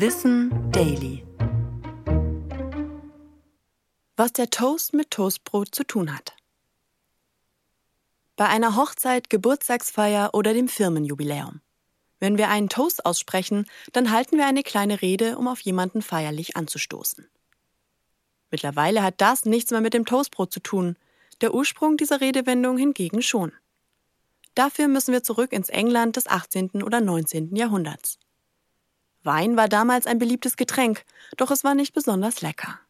Wissen Daily. Was der Toast mit Toastbrot zu tun hat. Bei einer Hochzeit, Geburtstagsfeier oder dem Firmenjubiläum. Wenn wir einen Toast aussprechen, dann halten wir eine kleine Rede, um auf jemanden feierlich anzustoßen. Mittlerweile hat das nichts mehr mit dem Toastbrot zu tun, der Ursprung dieser Redewendung hingegen schon. Dafür müssen wir zurück ins England des 18. oder 19. Jahrhunderts. Wein war damals ein beliebtes Getränk, doch es war nicht besonders lecker.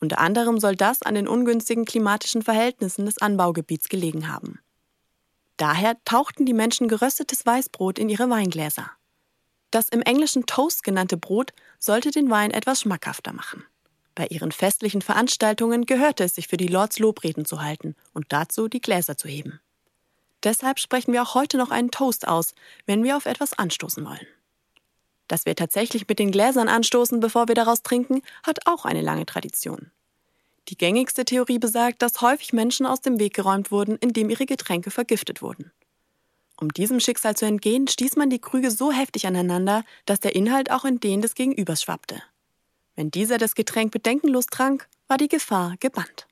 Unter anderem soll das an den ungünstigen klimatischen Verhältnissen des Anbaugebiets gelegen haben. Daher tauchten die Menschen geröstetes Weißbrot in ihre Weingläser. Das im Englischen Toast genannte Brot sollte den Wein etwas schmackhafter machen. Bei ihren festlichen Veranstaltungen gehörte es sich für die Lords Lobreden zu halten und dazu die Gläser zu heben. Deshalb sprechen wir auch heute noch einen Toast aus, wenn wir auf etwas anstoßen wollen. Dass wir tatsächlich mit den Gläsern anstoßen, bevor wir daraus trinken, hat auch eine lange Tradition. Die gängigste Theorie besagt, dass häufig Menschen aus dem Weg geräumt wurden, indem ihre Getränke vergiftet wurden. Um diesem Schicksal zu entgehen, stieß man die Krüge so heftig aneinander, dass der Inhalt auch in den des Gegenübers schwappte. Wenn dieser das Getränk bedenkenlos trank, war die Gefahr gebannt.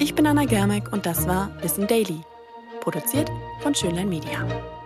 Ich bin Anna Germeck und das war Wissen Daily, produziert von Schönlein Media.